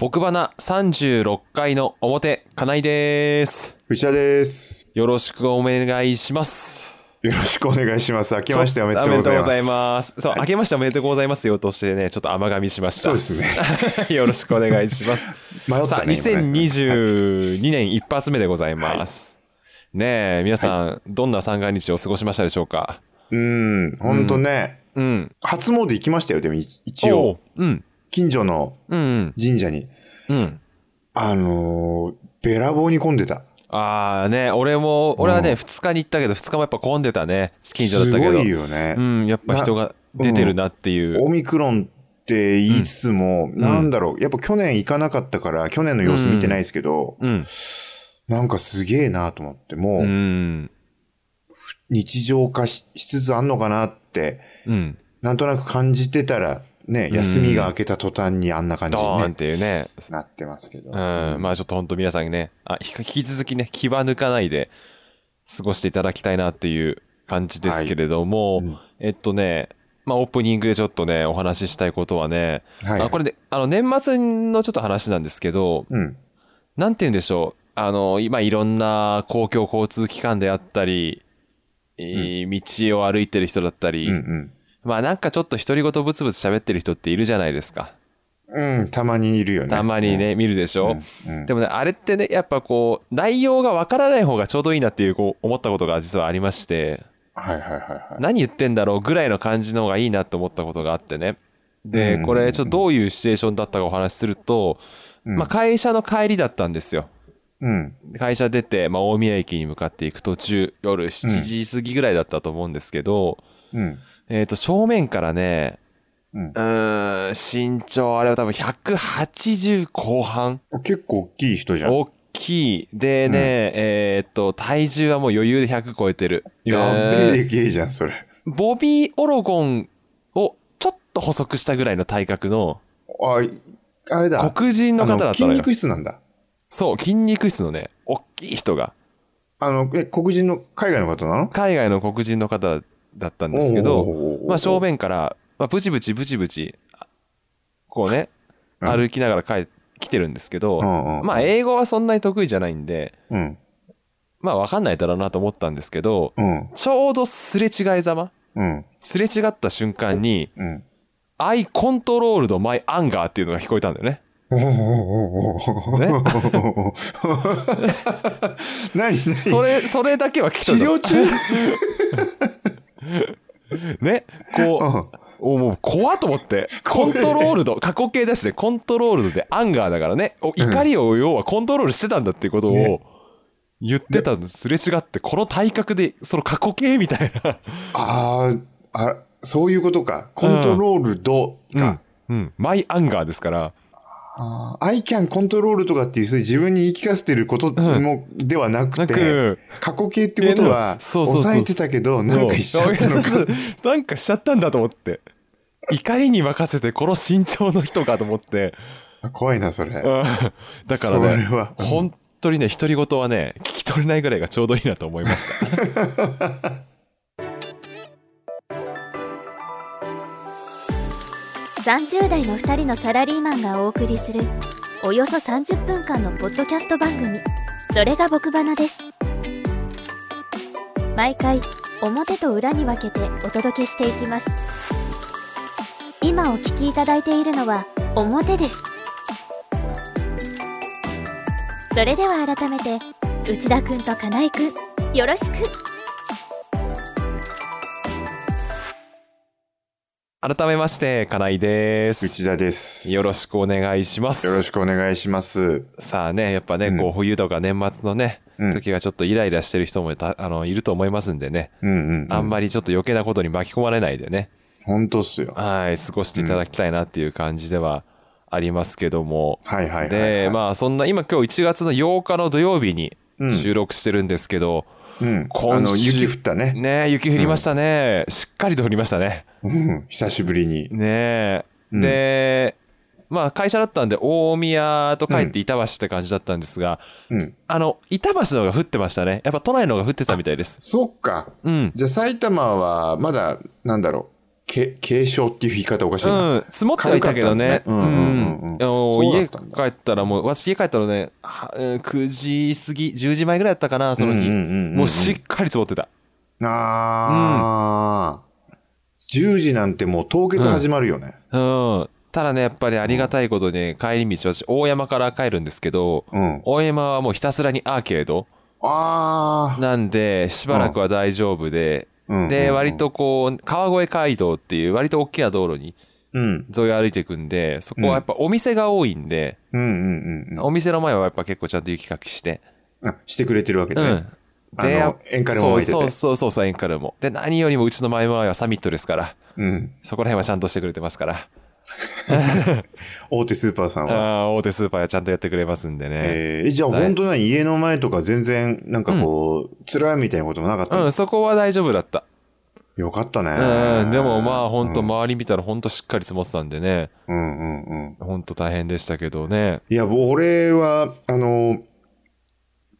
僕花36回の表、金井です。内田です。よろしくお願いします。よろしくお願いします。明けましておめでとうございます。おめでとうございます。そう、明けましておめでとうございますよとしてね、ちょっと甘噛みしました。そうですね。よろしくお願いします。さあ、迷ったね。今ね2022年一発目でございます。ねえ、皆さん、どんな三が日を過ごしましたでしょうか？うん、ほんとね、うん。初詣行きましたよ、でもい一応。うん。近所のうん。神社に。うん。あのー、べらぼうに混んでた。ああね、俺も、俺はね、うん2日に行ったけど、2日もやっぱ混んでたね。近所だっすたけど。ごいよね。うん、やっぱ人が出てるなっていう。オミクロンって言いつつも、なんだろう、やっぱ去年行かなかったから、去年の様子見てないですけど、うん。なんかすげえなと思って、もう、うん。日常化ししつつあんのかなって、うん。なんとなく感じてたら、ね、休みが明けた途端にあんな感じに、ドーンっね、ていうね。なってますけど。うん。まあちょっと本当皆さんにね、あ、引き続きね、気は抜かないで過ごしていただきたいなっていう感じですけれども、はいうんえっとね、まあオープニングでちょっとね、お話ししたいことはね、はいあこれで、あの年末のちょっと話なんですけど、うん。なんて言うんでしょう。あの、今いろんな公共交通機関であったり、えー道を歩いてる人だったり、うんまあなんかちょっと独り言ブツブツ喋ってる人っているじゃないですか。うん。うん、たまにいるよね。たまにね、見るでしょ、うんうんでもね、あれってね、やっぱこう、内容がわからない方がちょうどいいなっていう、こう、思ったことが実はありまして、はいはいはいはい。何言ってんだろうぐらいの感じの方がいいなと思ったことがあってね。で、うんこれちょっとどういうシチュエーションだったかお話しすると、うんまあ会社の帰りだったんですよ。うん。会社出て、まあ、大宮駅に向かっていく途中、夜7時過ぎぐらいだったと思うんですけど、うん。えっ、と、正面からね、うんうーん、身長、あれは多分180後半結構大きい人じゃん。大きい。でね、えっ、と、体重はもう余裕で100超えてる。やっべえゲイじゃん、それ。ボビー・オロゴンをちょっと細くしたぐらいの体格のあ、あれだ。黒人の方だったの筋肉質なんだ。そう、筋肉質のね、大きい人が。あの、え、黒人の海外の方なの？海外の黒人の方だったんですけどまあ正面から、まあブチブチブチブチ、あこうね、うん歩きながら帰来てるんですけど、まあ英語はそんなに得意じゃないんで、うん。まあわかんないだろうなと思ったんですけど、うん。ちょうどすれ違いざま、うん。すれ違った瞬間に、うん。I controlled my anger っていうのが聞こえたんだよね。何？何？それ、それだけは聞き治取療った。中？ね、こう、おもう怖っと思って。コントロールド、過去形だしね、コントロールドでアンガーだからね、お怒りを要はコントロールしてたんだっていうことをね言ってたの、すれ違って、この体格で、その過去形みたいな。あーあ、そういうことか。コントロールドか。うん。マイアンガーですから。あー I can control とかっていう、それ自分に言い聞かせてることも、ではなくなて、く、過去形ってことは、そうそうそう抑えてたけど、なんかしちゃったのか。なんかしちゃったんだと思って。怒りに任せて、この身長の人かと思って。怖いな、それ。うんだからね本当にね、独り言はね、聞き取れないぐらいがちょうどいいなと思いました。30代の2人のサラリーマンがお送りするおよそ30分間のポッドキャスト番組。それが僕花です。毎回表と裏に分けてお届けしていきます。今お聞きいただいているのは表です。それでは改めて内田くんと金井くんよろしく。改めまして、金井です。内田です。よろしくお願いします。よろしくお願いします。さあね、やっぱね、うんこう冬とか年末のね、うん時がちょっとイライラしてる人もたあのいると思いますんでね、うんうん、うん。あんまりちょっと余計なことに巻き込まれないでね、本当っすよ。はい、過ごしていただきたいなっていう感じではありますけども、はいはいはい、はい。で、まあそんな、今今日1月の8日の土曜日にうん収録してるんですけど、うん。今週あの、雪降ったね。ね雪降りましたね、しっかりと降りましたね。うん。久しぶりに。ねうんで、まあ会社だったんで大宮と帰って板橋って感じだったんですが、うん。あの、板橋の方が降ってましたね。やっぱ都内の方が降ってたみたいです。そっか。うん。じゃあ埼玉はまだ、なんだろう。け軽症っていう言い方おかしいな。うん、積もってはいたけどね。うん家帰ったらもう、私家帰ったらね、はうん9時過ぎ、10時前ぐらいだったかな、その日。うんうんうんうんもうしっかり積もってた。ああ、10時なんてもう凍結始まるよね。うん。ただね、やっぱりありがたいことに、帰り道、私、大山から帰るんですけど、うん。大山はもうひたすらにアーケードああ。なんで、しばらくは大丈夫で、うんで、割とこう、川越街道っていう割と大きな道路にうん。沿い歩いていくんで、そこはやっぱお店が多いんで、お店の前はやっぱ結構ちゃんと雪かきして、うん。あしてくれてるわけね。うん。あのやっエンカルもそうそうそうそう、エンカルも。で、何よりもうちの前々はサミットですから、うん。そこら辺はちゃんとしてくれてますから。大手スーパーさんは。ああ、大手スーパーはちゃんとやってくれますんでね。えー、じゃあはい本当な家の前とか全然なんかこう、辛いみたいなこともなかったの、うん、そこは大丈夫だった。よかったね。うん、でもまあ本当うん周り見たら本当しっかり積もってたんでね、うんうんうん。本当大変でしたけどね。いや、俺は、あの、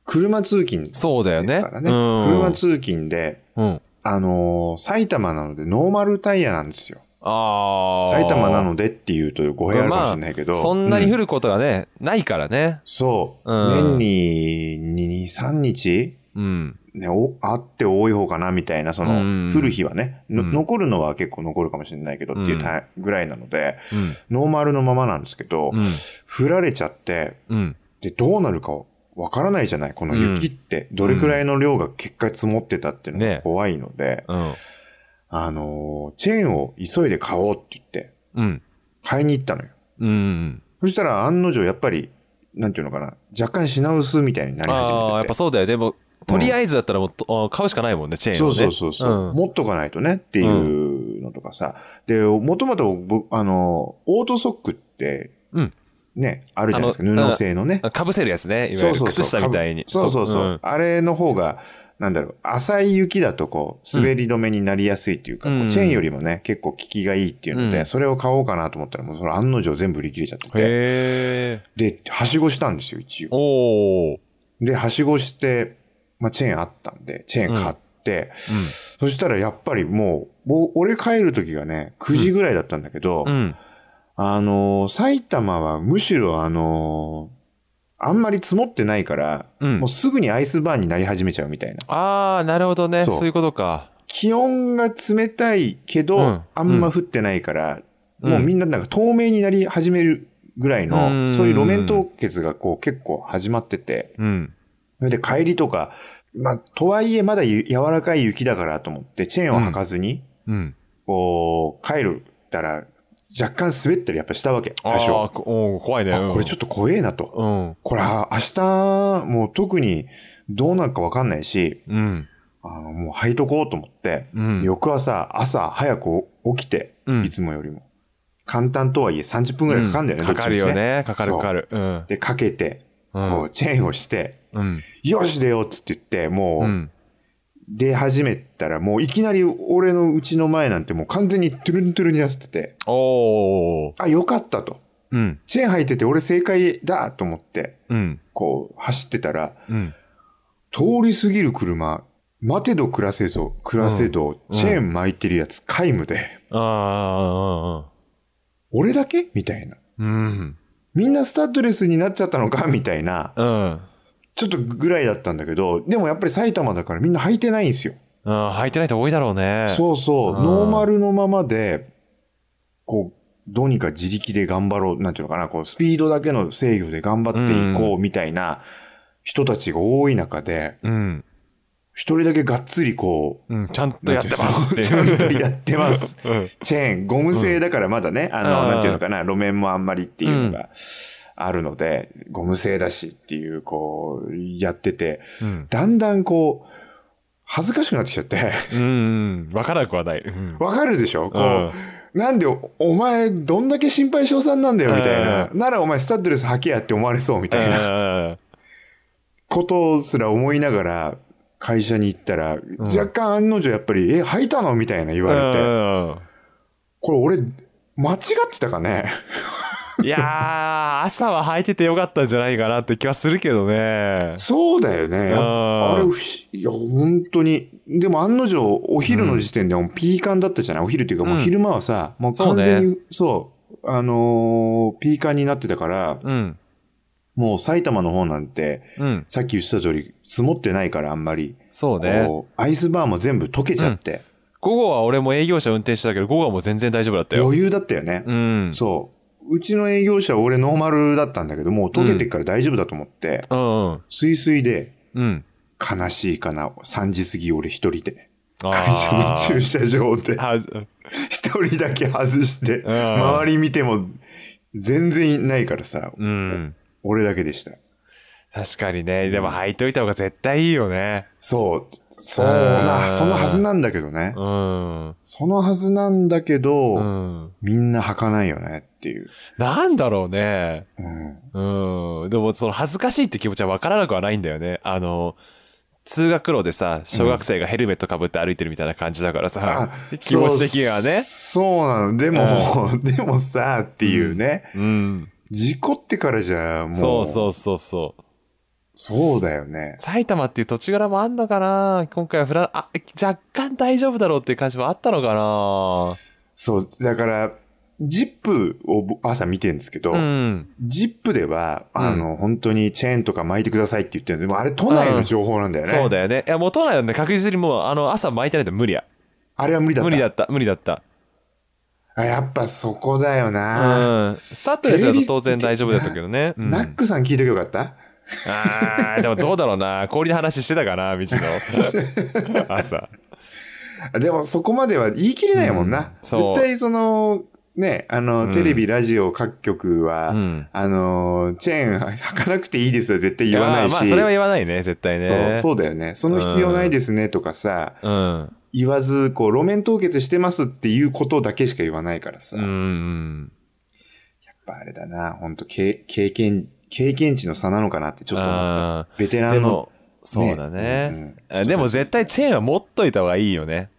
車通勤そうだよね。うん。車通勤で、うん。あのー埼玉なのでノーマルタイヤなんですよ。ああ。埼玉なのでっていうと語弊あるかもしれないけど。まあそんなに降る、ることがね、ないからね。そう。うん年に2、3日？うん。ね、おあって多い方かなみたいな、その、うん降る日はね、のうん残るのは結構残るかもしれないけどっていうタイぐらいなので、うん。ノーマルのままなんですけど、うん。降られちゃって、うん。で、どうなるかわからないじゃないこの雪って、どれくらいの量が結果積もってたっていうのがね怖いので、うん。あのーチェーンを急いで買おうって言って、うん。買いに行ったのよ。うん。そしたら案の定やっぱり、なんていうのかな、若干品薄みたいになり始めてて。ああ、やっぱそうだよ。でも、とりあえずだったらもうと、あ買うしかないもんね、チェーンそうをね。そうそうそう、ん持っとかないとねっていうのとかさ。で、もともと僕、あの、オートソックって、うんね、あるじゃないですか。布製のね。かぶせるやつね。いわゆる靴下みたいに。そうそうそう。んあれの方が、なんだろう、浅い雪だとこう、滑り止めになりやすいっていうか、うんこうチェーンよりもね、結構効きがいいっていうので、うんそれを買おうかなと思ったら、もうそれ案の定全部売り切れちゃってて。で、はしごしたんですよ、一応。で、はしごして、まあ、チェーンあったんで、チェーン買って、そしたらやっぱりもう、俺帰る時がね、9時ぐらいだったんだけど、うん。うん。あのー埼玉はむしろあのーあんまり積もってないから、うんもうすぐにアイスバーンになり始めちゃうみたいな。ああ、なるほどね。そうそういうことか。気温が冷たいけど、うんあんま降ってないから、うんもうみんななんか透明になり始めるぐらいの、うんそういう路面凍結がこう結構始まってて、うん。それで帰りとか、まあ、とはいえまだゆ柔らかい雪だからと思って、チェーンを履かずに、うん。こう、帰るたら、若干滑ったりやっぱしたわけ、多ああ少。ー、おー怖いね。あ、これちょっと怖えなと。うん。これ、あ明日、もう特にどうなるかわかんないし、うん。あの、もう履いとこうと思って、うん翌朝、朝早く起きて、うんいつもよりも。簡単とはいえ30分くらいかかるんだよね、かかるよね。かかるかかる。うん。で、かけて、うんこう、チェーンをして、うん。よし出ようっつって言って、もう、うん。出始めたら、もういきなり俺の家の前なんてもう完全にトゥルントゥルンになってて、おー。あ、よかったと。うん。チェーン履いてて俺正解だと思って、うん。こう走ってたら、うん。通り過ぎる車、待てど暮らせぞ、暮らせど、チェーン巻いてるやつ皆無で、ああ、俺だけみたいな。うん。みんなスタッドレスになっちゃったのかみたいな、うん。ちょっとぐらいだったんだけど、でもやっぱり埼玉だからみんな履いてないんですよ。うん。履いてない人多いだろうね。そうそう、うんノーマルのままで、こう、どうにか自力で頑張ろう、なんていうのかな、こう、スピードだけの制御で頑張っていこうみたいな人たちが多い中で、うん。一人だけがっつりこう、うん。ちゃんとやってますちゃんと。やってます。うん。チェーン、ゴム製だからまだね、あの、うんなんていうのかな、路面もあんまりっていうのがあるので、ゴム製だしっていう、こう、やってて、うん。だんだんこう、恥ずかしくなってきちゃって、うん。わからなくはない。うん。わかるでしょ？こう、うんなんでお、お前、どんだけ心配性さんなんだよ、みたいな。ならお前、スタッドレス履けやって思われそう、みたいなな。ことすら思いながら、会社に行ったら、若干案の定やっぱり、え、履いたの？みたいな言われて、これ俺、間違ってたかね？いやー、朝は履いててよかったんじゃないかなって気はするけどね。そうだよね。あれ不思いや、本当に。でも案の定、お昼の時点でもうピーカンだったじゃない、お昼っていうかもう昼間はさ、もう完全に、そう,、あのーピーカンになってたから、うん。もう埼玉の方なんて、うん。さっき言ってた通り、積もってないからあんまり。そうね。アイスバーも全部溶けちゃって、午後は俺も営業車運転してたけど、午後はもう全然大丈夫だったよ。余裕だったよね。うん。そう。うちの営業車、俺ノーマルだったんだけど、もう溶けてっから大丈夫だと思って、うんうん。スイスイで、うん。悲しいかな、3時過ぎ俺一人で。あ会社の駐車場で、あ一人だけ外して、ん周り見ても全然いないからさ、うん。俺だけでした。確かにね。でも履いといた方が絶対いいよね。そう。そううな、んそのはずなんだけどね。うん。そのはずなんだけど、うん。みんな履かないよねっていう。なんだろうね。うん。うん。でも、その恥ずかしいって気持ちは分からなくはないんだよね。あの、通学路でさ、小学生がヘルメットかぶって歩いてるみたいな感じだからさ、気持ち的にはね。そうそうなの。でも、でもさ、っていうね。うん。事故ってからじゃ、もう。そうそうそうそう。そうだよね。埼玉っていう土地柄もあんのかな？今回はフラン、あ、若干大丈夫だろうっていう感じもあったのかな？そう、だから、ジップをぼ朝見てるんですけど、うん。ジップでは、あの、本当にチェーンとか巻いてくださいって言ってるんで、でもあれ都内の情報なんだよね。そうだよね。いや、もう都内なんで確実にもう、あの、朝巻いてないと無理や。あれは無理だった。無理だった、無理だった。あやっぱそこだよな、うん。スタッドレスだと当然大丈夫だったけどね。うんナックさん聞いとけばよかった？あーでもどうだろうな。氷の話してたかな、道の。朝。でもそこまでは言い切れないもんな。うんそう絶対その、ね、あの、うんテレビ、ラジオ、各局は、うんあの、チェーン履かなくていいですよ、絶対言わないし。やまあ、それは言わないね、絶対ね。そう、そうだよね。その必要ないですねとかさ、うん。言わず、こう、路面凍結してますっていうことだけしか言わないからさ。うん。うやっん。ぱあれだな、本当経経験、経験値の差なのかなってちょっと思ったあ。ベテランのそうだね。でも絶対チェーンは持っといた方がいいよね。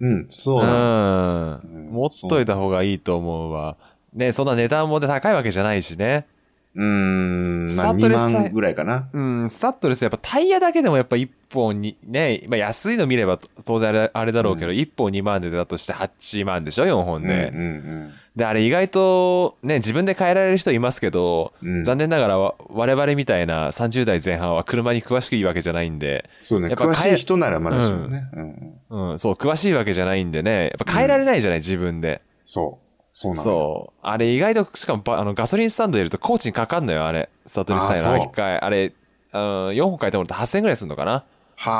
うん、そううなの。ん。持っといた方がいいと思うわ。ね、そんな値段も高いわけじゃないしね。うーん、まあ2サットレスタイ万ぐらいかな。うん、スタッドレスやっぱタイヤだけでもやっぱ1本に、ね、まあ安いの見れば当然あれあれだろうけど、1本2万でだとして8万でしょ ?4 本で。うんうんで、あれ意外とね、自分で変えられる人いますけど、うん残念ながらわ我々みたいな30代前半は車に詳しくいいわけじゃないんで、そうね。やっぱ詳しい人ならまだしもね。うんうんうん、そう、詳しいわけじゃないんでね、やっぱ変えられないじゃない、自分で。そう。そうなの。そう。あれ意外と、しかもばあのガソリンスタンドでいるとコーチにかかんのよ、あれ。スタッドレスタイヤのあそう履き替え。あれ、うん、4本変えてもらって8000円ぐらいするのかな？は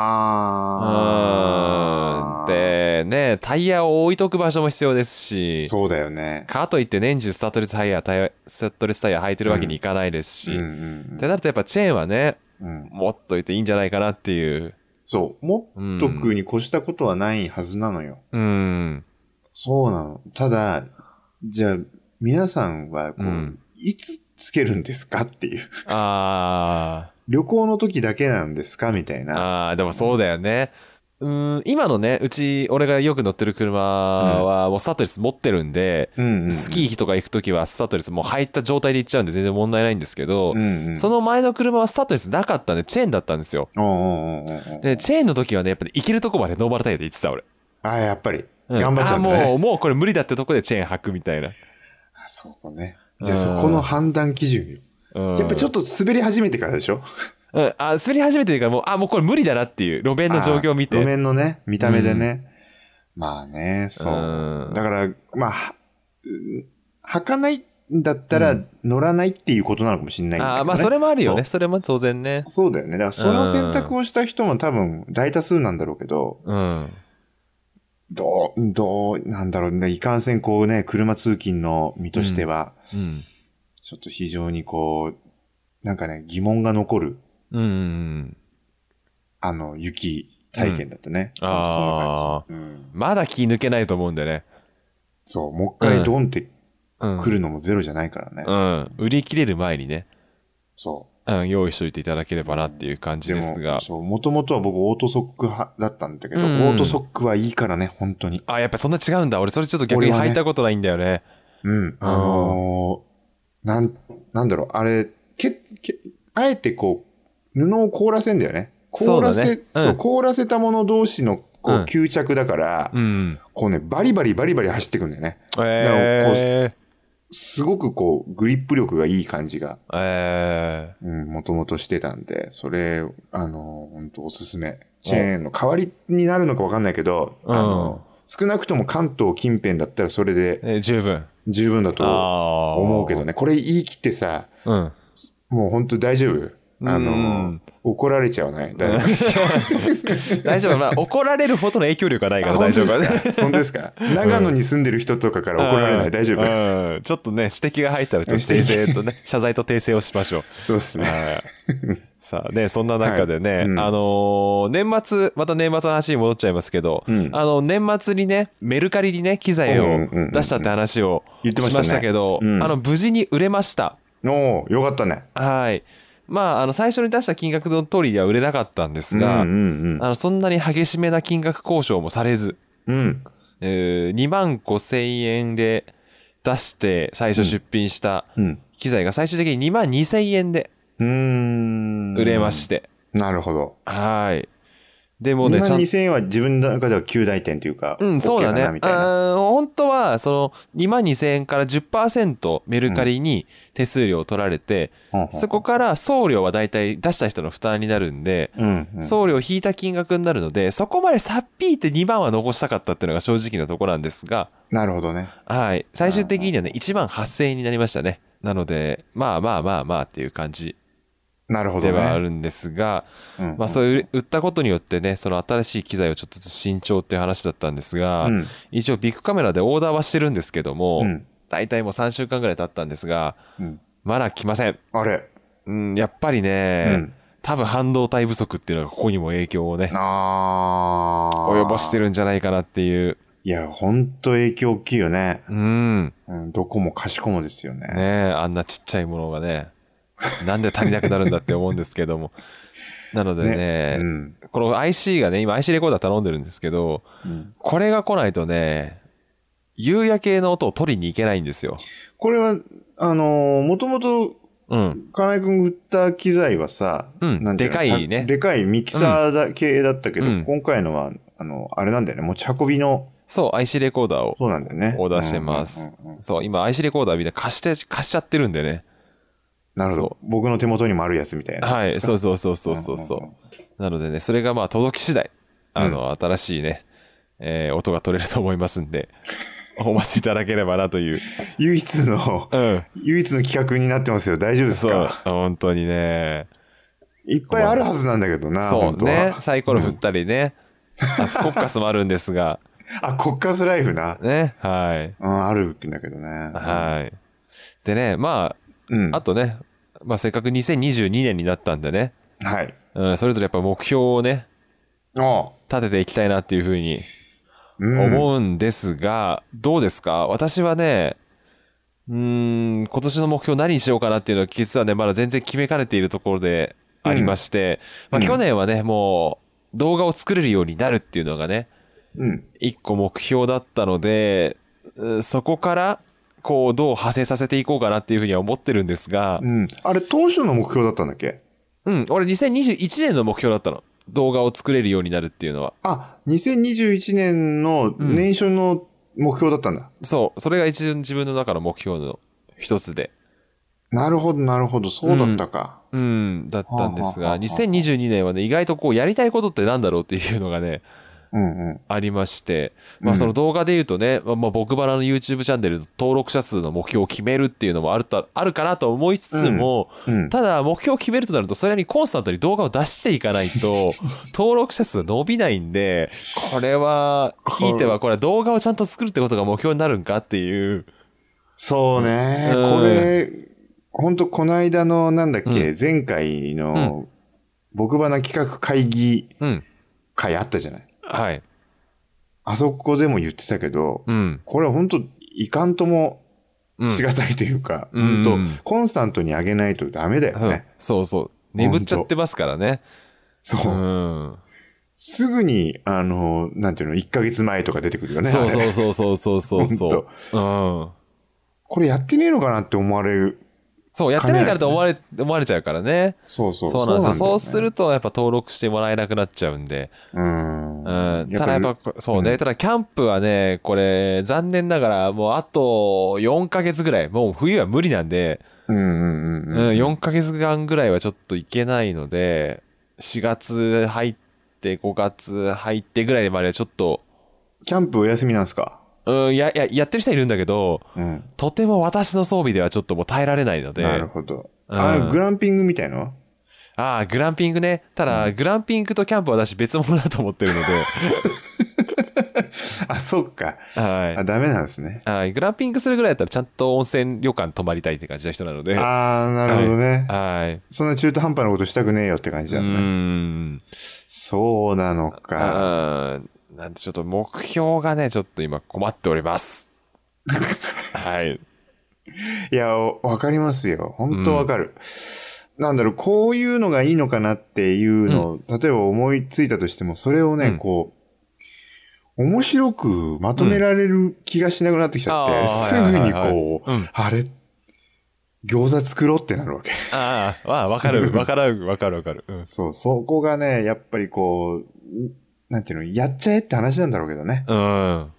あ。うん。で、ね、タイヤを置いとく場所も必要ですし、そうだよね。かといって年中スタッドレスタイヤ、タイヤスタッドレスタイヤ履いてるわけにいかないですし、うんうっんてなるとやっぱチェーンはね、うん。持っといていいんじゃないかなっていう。そう。持っとくに越したことはないはずなのよ。うん。そうなの。ただ、じゃあ、皆さんは、こう、うんいつつけるんですかっていう。あ 旅行の時だけなんですかみたいー、な。あー、でもそうだよね。うん、今のね、うち、俺がよく乗ってる車は、もうスタッドレス持ってるんで、うんスキーとか行くときはスタッドレスもう入った状態で行っちゃうんで全然問題ないんですけど、うんうん。その前の車はスタッドレスなかったんでチェーンだったんですよ。で、チェーンの時はね、やっぱり行けるとこまでノーマルタイヤで行ってた俺。あやっぱり。うん頑張っちゃうね。あもう、もうこれ無理だってとこでチェーン履くみたいな。あそうね。じゃあそこの判断基準よ。うん、やっぱちょっと滑り始めてからでしょ？うん、あ、滑り始めてるからもう、あ、もうこれ無理だなっていう路面の状況を見て。あ路面のね、見た目でね。まあね、そうう。んだから、まあ、履かないんだったら乗らないっていうことなのかもしれないね。あまあそれもあるよね。そそれも当然ねう。。そうだよね。だからその選択をした人も多分大多数なんだろうけど、うん。どう、どう、なんだろうね。いかんせんこうね、車通勤の身としては、うん。ちょっと非常にこう、なんかね、疑問が残る、うんうん。あの、雪体験だったね。うんあ感じ。うん。まだ気抜けないと思うんでね。そう、もう一回ドンってうん。来るのもゼロじゃないからね。うん。売り切れる前にね、そうん、用意しといていただければなっていう感じですがも、。そう、もともとは僕オートソック派だったんだけど、うんオートソックはいいからね、本当に。あ、やっぱそんな違うんだ。俺それちょっと逆に履いたことないんだよね。うん。あのーなん、なんだろう、あれ、け、け、あえてこう、布を凍らせんだよね。凍らせ、そうだねうんそう、凍らせたもの同士の、こう、うん吸着だから、うん。こうね、バリバリバリバリ走ってくんだよね。えすごくこう、グリップ力がいい感じが、ー、えうん、もともとしてたんで、それ、あの、本当おすすめ。チェーンの代わりになるのかわかんないけど、うんあの、少なくとも関東近辺だったらそれでー、えー十分。十分だと。思うけどね。これ言い切ってさ、うん。もう本当大丈夫？あうのん、怒られちゃわない？大丈夫？大丈夫。まあ、怒られるほどの影響力はないから大丈夫。本当ね。ですか？本当ですか？長野に住んでる人とかから怒られない？大丈夫？うん。ちょっとね、指摘が入ったら、ちょっと訂正とね、謝罪と訂正をしましょう。そうですね。はい。さあね、そんな中でね、はい。うん。あのー年末、また年末の話に戻っちゃいますけど、うん。あの、年末にね、メルカリにね、機材をうんうんうんうん。出したって話をしま言ってましたけど、うん。あの、無事に売れました。おーよかったね。はい。まあ、あの、最初に出した金額の通りでは売れなかったんですが、うんうんあの、そんなに激しめな金額交渉もされず、うん。うん。えー2万5千円で出して最初出品したうん。機材が最終的に2万2千円で。売れまして、なるほど。はい。でも2ね、万ちゃん2000円は自分の中では9大点というか、うん、そうだね。みた本当は、その、2万2000円から10%メルカリに手数料を取られて、うんそこから送料はだいたい出した人の負担になるんで、うん、うん。送料引いた金額になるので、そこまでさっぴいて2万は残したかったっていうのが正直なところなんですが、なるほどね。はい。最終的にはね、1万8000円になりましたね。なので、まあまあまあまあっていう感じ。ではあるんですが、うんまあそういう売ったことによってね、その新しい機材をちょっとずつ新調っていう話だったんですが、うん一応ビッグカメラでオーダーはしてるんですけども、うん大体もう3週間ぐらい経ったんですが、うんまだ来ません。あれ？うん、やっぱりね、うん多分半導体不足っていうのがここにも影響をね、ああ。及ぼしてるんじゃないかなっていう。いや、ほんと影響大きいよね。うん。うん、どこもかしこもですよね。ねえ、あんなちっちゃいものがね、なんで足りなくなるんだって思うんですけども。なのでね、うん。この IC がね、今 IC レコーダー頼んでるんですけど、うんこれが来ないとね、夕焼けの音を取りに行けないんですよ。これは、あのー、もともと、うん。金井くんが売った機材はさ、うんなんでかいねたでかいミキサーだ、系だったけど、うん今回のは、あの、あれなんだよね、持ち運びの、そう、IC レコーダーをそうなんだよね。オーダーしてますうんうんうんうん。そう、今 IC レコーダーみんな貸して、貸しちゃってるんでね。なるほそど。僕の手元にもあるやつみたいなはい。そうそうそうそうそうそう。なのでね、それがまあ届き次第、あの、新しいね、えー音が取れると思いますんで、お待ちいただければなという。唯一の、うん。唯一の企画になってますよ。大丈夫ですそう、か本当にね。いっぱいあるはずなんだけどな、そうね。サイコロ振ったりね。あコッカスもあるんですが、あ、コッカスライフな。ね。はい。うん、あるんだけどね。はい。でね、まうん。あ、あとね、まあせっかく2022年になったんでね、はい。うん、それぞれやっぱ目標をね、あ立てていきたいなっていうふうにうん。思うんですが、どうですか？私はね、うーん、今年の目標何にしようかなっていうのは実はね、まだ全然決めかねているところでありまして、まあうん去年はね、もう動画を作れるようになるっていうのがね、うん。一個目標だったので、うそこから、こう、どう派生させていこうかなっていうふうには思ってるんですがう、ん。あれ、当初の目標だったんだっけ？うん、俺2021年の目標だったの。動画を作れるようになるっていうのは。あ、2021年の年初の目標だったんだ。そう、それが一応自分の中の目標の一つで。なるほど、なるほど。そうだったか。うん、だったんですが、はあはあはあ2022年はね、意外とこう、やりたいことってなんだろうっていうのがね、うんうん。ありまして、まあうんその動画で言うとね、まあまあ僕バラの YouTube チャンネルの登録者数の目標を決めるっていうのもあると、あるかなと思いつつも、うん。ただ目標を決めるとなると、それにコンスタントに動画を出していかないと、登録者数伸びないんで、これは、ひいてはこれ。は動画をちゃんと作るってことが目標になるんかっていう、そうね。うん。これ、ほんとこの間の、なんだっけ、うん。前回の、僕花企画会議うん、会あったじゃない。はい、あそこでも言ってたけど、うん、これは本当いかんともうん。しがたいというか、うん本当コンスタントに上げないとダメだようんね。そうそう。眠っちゃってますからね。そうう。ん。すぐに、あの、なんていうの、1ヶ月前とか出てくるよね。そうそうそうそうそうそう。うん。これやってねえのかなって思われるそう、やってないからと思われ、思われちゃうからね。そうそうそうなんですよ。そうすと。ると、やっぱ登録してもらえなくなっちゃうんで。うん。うん。ただやっぱ、そうね。うんただ、キャンプはね、これ、残念ながら、もうあと4ヶ月ぐらい、もう冬は無理なんで、うんうんうんうん、うん。4ヶ月間ぐらいはちょっといけないので、4月入って、5月入ってぐらいまではちょっと、キャンプお休みなんですか？うん、や、や、やってる人いるんだけど、うん。とても私の装備ではちょっともう耐えられないので、なるほど。うんあ、グランピングみたいの？ああ、グランピングね。ただ、グランピングとキャンプは私別物だと思ってるの あ、そっか。で、はいあ、。ダメなんですね。はい。グランピングするぐらいだったらちゃんと温泉旅館泊まりたいって感じの人なので。はあー、なるほどね。い。そんな中途半端なことしたくねえよって感じだね。ん。そうなのか。なんでちょっと目標がね、ちょっと今困っております。はい。いや、わかりますよ。本当わかる。なんだろう、こういうのがいいのかなっていうのを、例えば思いついたとしても、それをね、うんこう、面白くまとめられる気がしなくなってきちゃって、すぐにこう、うんあれ？餃子作ろうってなるわけ。ああ、わかる、わかる、わかる、わかる。うん。そう、そこがね、やっぱりこう、なんていうの、やっちゃえって話なんだろうけどね。うん。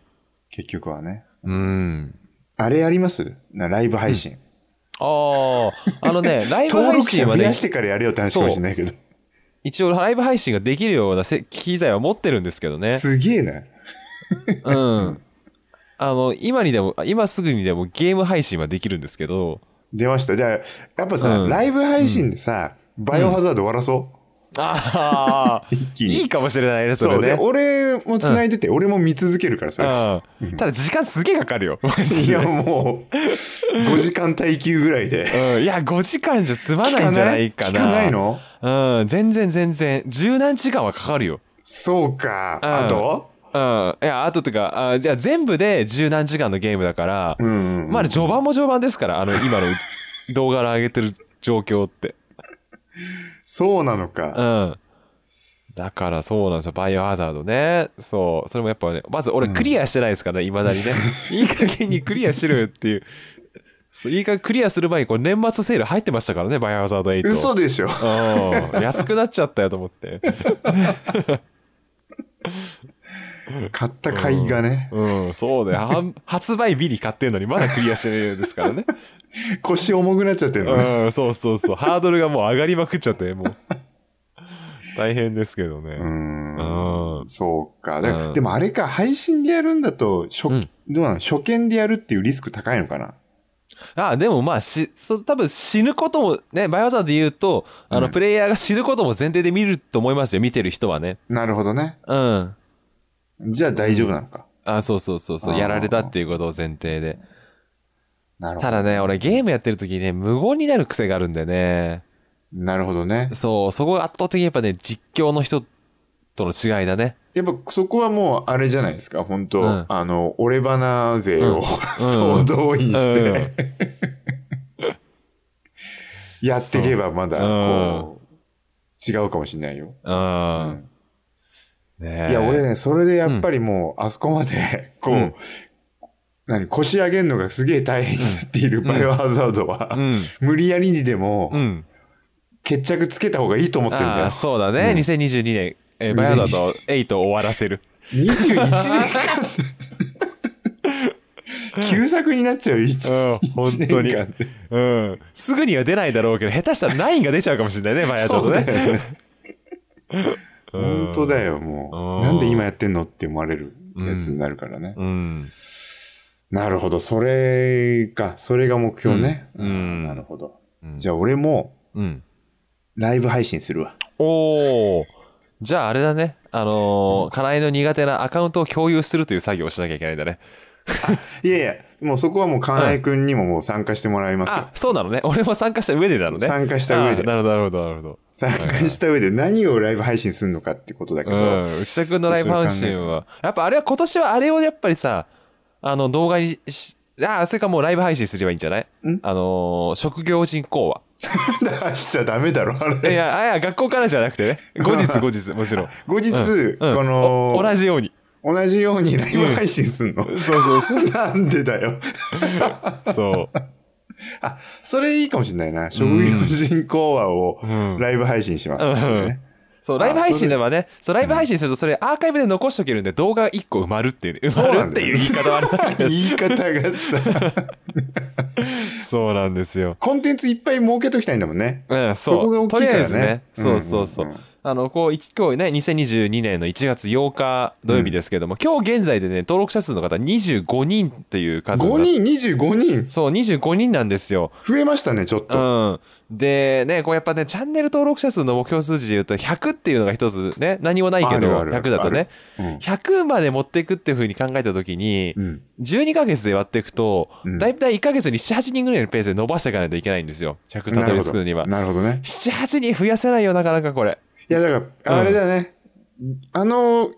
結局はね。うん。あれやります？なライブ配信。ああ、あのね、ライブ登配信は増やし、てからやれよって話かもしれないけど。一応ライブ配信ができるようなせ機材は持ってるんですけどね。すげえな。うん。あの、今にでも、今すぐにでもゲーム配信はできるんですけど、出ました。じゃあ、やっぱさ、うんライブ配信でさ、バイオハザード終わらそう？ああ、いいかもしれないね、そそう。で、れね。俺も繋いでて、俺も見続けるから、それ。うん。ただ時間すげえかかるよ。いや、もう、5時間耐久ぐらいで。うん。いや、5時間じゃ済まないんじゃないかな。聞かない？の？うん。全然全然。十何時間はかかるよ。そうか。うんあと？うん。いや、あととか、あじゃあ全部で十何時間のゲームだから、うんうんうん。まあ序盤も序盤ですから、あの、今の動画を上げてる状況って。そうなのうか。ん。だからそうなんですよ。バイオハザードね。そう。それもやっぱね、まず俺クリアしてないですからね、未だにね。いい加減にクリアしろよっていう。そういい加減クリアする前にこう年末セール入ってましたからね、バイオハザード8。嘘でしょ。うん。安くなっちゃったよと思って。買った甲斐がね、うん、そうだよ。は発売日に買ってんのにまだクリアしてないですからね。腰重くなっちゃってるの？ね。うん、そうそうそう。ハードルがもう上がりまくっちゃって、もう。大変ですけどね。ううんん。そうか。だうんでもあれか、配信でやるんだと、初うんどうなの？初見でやるっていうリスク高いのかな？あ、でもまあ、し、そ多分死ぬことも、ね、バイオハザードで言うと、あの、うんプレイヤーが死ぬことも前提で見ると思いますよ、見てる人はね。なるほどね。うん。じゃあ大丈夫なのか。あ、そうそうそうそう、やられたっていうことを前提で。なるほど。ただね、俺ゲームやってる時にね、無言になる癖があるんでね。なるほどね。そう、そこが圧倒的にやっぱね、実況の人との違いだね。やっぱそこはもうあれじゃないですか、本当、うんあの、俺花勢を、うん 総動員して、やっていけばまだ、こう、違うかもしれないよ。うん。ねえいや、俺ね、それでやっぱりもう、あそこまで、こう、うん何、腰上げるのがすげえ大変になっているバイオハザードは、うん。無理やりにでもう、ん。決着つけた方がいいと思ってるんだよああ、。そうだね。うん2022年、えーバイオハザード8を終わらせる。21年間 旧作になっちゃう、一うん本当にうん。すぐには出ないだろうけど、下手したら9が出ちゃうかもしれないね、バイオハザードね。本当だよ、もうんう。なんで今やってんのって思われるやつになるからね。うん。なるほど、それか。それが目標ね。うんうんなるほど。うんじゃあ俺も、うん。ライブ配信するわ。おー。じゃああれだね。あのー、金井の苦手なアカウントを共有するという作業をしなきゃいけないんだね。いやいや、もうそこはもう、かなえくんにももう参加してもらいますよあ。、そうなのね。俺も参加した上でなのね。参加した上であなるほど、なるほど、なるほど。参加した上で何をライブ配信するのかってことだけど、うん。内田君のライブ配信は、やっぱあれは今年はあれをやっぱりさ、あの動画にし、ああ、それかもうライブ配信すればいいんじゃない？ん？あのー職業人講話。出しちゃダメだろ、あいれ。や、あいや、学校からじゃなくてね。後日、後日、もちろん。後日、うんこのお、同じように。同じようにライブ配信すんの、そうそうそう。なんでだよ。そう。あ、それいいかもしれないな。職業人口話をうんライブ配信します、ねそう、ライブ配信ではね、そう、ライブ配信するとそれアーカイブで残しとけるんで動画1個埋まるっていうね、埋まるっていう言い方はあれだけど、言い方がさ、そうなんですよ。コンテンツいっぱい設けときたいんだもんね。うん、そこがそう。とり大きいからねあえずね、そうそうそう。うんうんうんあの、こう、一今日ね、2022年の1月8日土曜日ですけども、今日現在でね、登録者数の方25人っていう数が5人、25人そう、25人なんですよ。増えましたね、ちょっと。うん。で、ね、こうやっぱね、チャンネル登録者数の目標数字で言うと、100っていうのが一つね、何もないけど、あるある100だとね、うん100まで持っていくっていう風に考えたときに、うん。12ヶ月で割っていくと、うんだいたい1ヶ月に7、8人ぐらいのペースで伸ばしていかないといけないんですよ。100たどり着くのには。なるほどね。7、8人増やせないよ、なかなかこれ。いや、だから、あれだね。あの、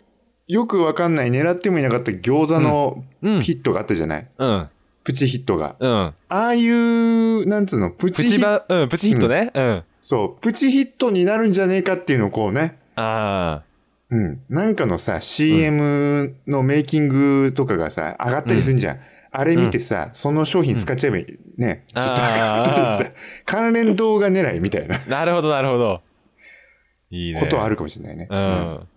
よくわかんない、狙ってもいなかった餃子のうんヒットがあったじゃない、うん。プチヒットが。うん。ああいう、なんつうの、プチプチヒット、バ、うん、プチヒットね。うん。そう、プチヒットになるんじゃねえかっていうのをこうね、あうん。なんかのさ、CM のメイキングとかがさ、上がったりするんじゃん。あれ見てさ、その商品使っちゃえばいい。ね。ちょっと上がったりあさ、関連動画狙いみたいなあ。なるほど、なるほど。いいね。ことはあるかもしれないね。うん。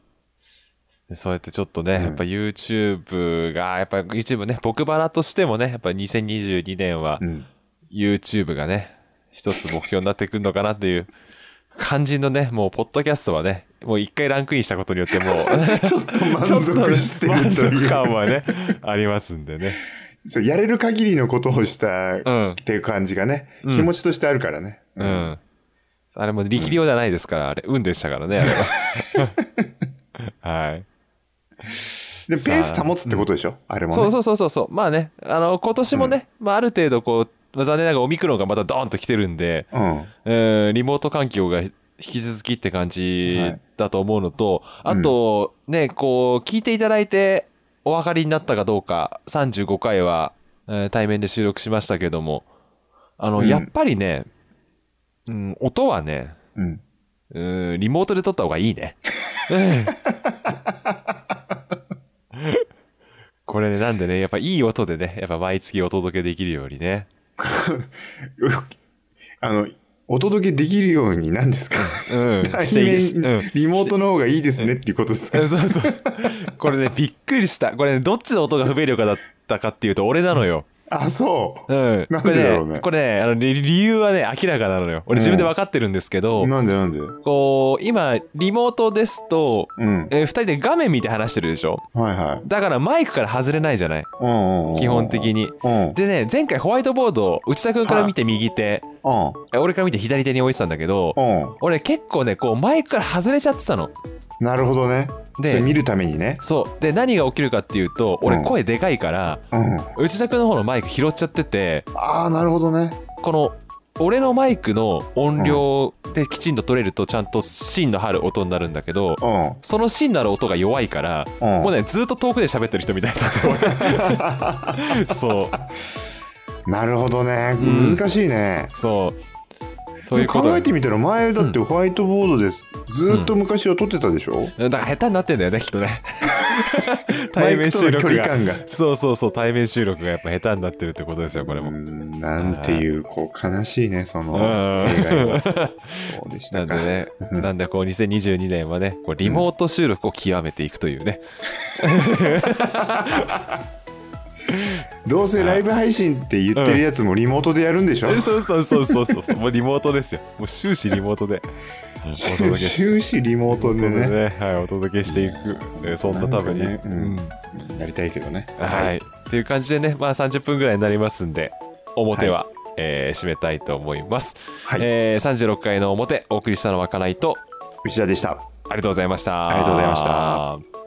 でそうやってちょっとね、うんやっぱ YouTube が、やっぱ YouTube ね、僕バラとしてもね、やっぱ2022年はうん。うん。YouTube がね、一つ目標になってくるのかなっていう肝心のね、もうポッドキャストはね、もう一回ランクインしたことによってもう、ちょっと満足してる満という。足感はね、ありますんでね。そうやれる限りのことをしたっうん。ていう感じがね、うん気持ちとしてあるからね。う。ん。あれも力量じゃないですから、あれ、運でしたからね、あれは。はい。で、ペース保つってことでしょ？あれもね。そうそうそうそうそう。まあね、あの、今年もね、まあある程度こう、まあ残念ながらオミクロンがまたドーンと来てるんで、うん。えーリモート環境が引き続きって感じはいだと思うのと、あと、ね、こう、聞いていただいてお分かりになったかどうか、35回は、えー対面で収録しましたけども、あの、うんやっぱりね、うん、音はね、うん。うん、リモートで撮った方がいいね。うんこれね、なんでね、やっぱいい音でね、やっぱ毎月お届けできるようにね。あの、お届けできるように何ですか？うん。リモートの方がいいですねっていうことですか？そうそうそう。これね、びっくりした。これね、どっちの音が不明瞭かだったかっていうと、俺なのよ。あ、そう。うん。なんこれでだろうねこれね、あの、理理由はね、明らかなのよ。俺自分で分かってるんですけど、なんでなんで？こう、今、リモートですと、うん。えー二人で画面見て話してるでしょ？はいはい。だからマイクから外れないじゃない？うんうんうん。基本的に。うん。でね、前回ホワイトボード、内田くんから見て右手、うん。え俺から見て左手に置いてたんだけど、うん。俺結構ね、こうマイクから外れちゃってたの。なるほどね。で見るためにね。そう。で、何が起きるかっていうと、俺うん声でかいから、うん。内田くんの方のマイク拾っちゃってて、ああ、なるほどね。この、俺のマイクの音量できちんと取れるとちゃんと芯の張る音になるんだけど、うん。その芯のある音が弱いから、うんもうね、ずっと遠くで喋ってる人みたいにな そう。なるほどね。ん難しいね。そう。そういうこと考えてみたら前だってホワイトボードです。ずーっと昔は撮ってたでしょ？だから下手になってんだよね、きっとね。マ 対面収録が。が。そうそうそう、対面収録がやっぱ下手になってるってことですよ、これも。うんなんていう、こう、悲しいね、その、そうでしたか。なんでね、なんでこう2022年はね、こうリモート収録を極めていくというね。どうせライブ配信って言ってるやつもリモートでやるんでしょ、そうそうそうそうそうそう、もうリモートですよ。もう終始リモートで終始リモートでね。ね、はい、お届けしていく、えーそんな多分に、ねうんやりたいけどね。はい。っていう感じでね、まあ30分ぐらいになりますんで、表は、えー締めたいと思います。はいえー36回の表、お送りしたのはかないと、内田でした。ありがとうございました。ありがとうございました。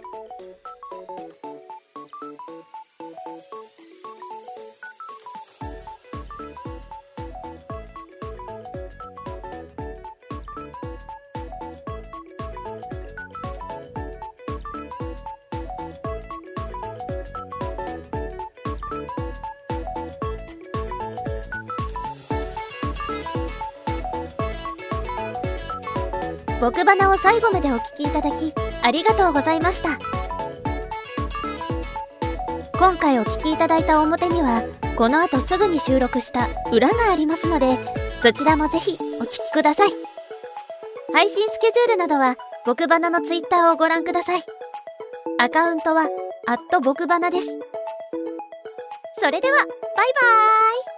僕花を最後までお聞きいただきありがとうございました。今回お聞きいただいた表にはこの後すぐに収録した裏がありますのでそちらもぜひお聞きください。配信スケジュールなどは僕バナのツイッターをご覧ください。アカウントは、アット僕バナです。それでは、バイバーイ。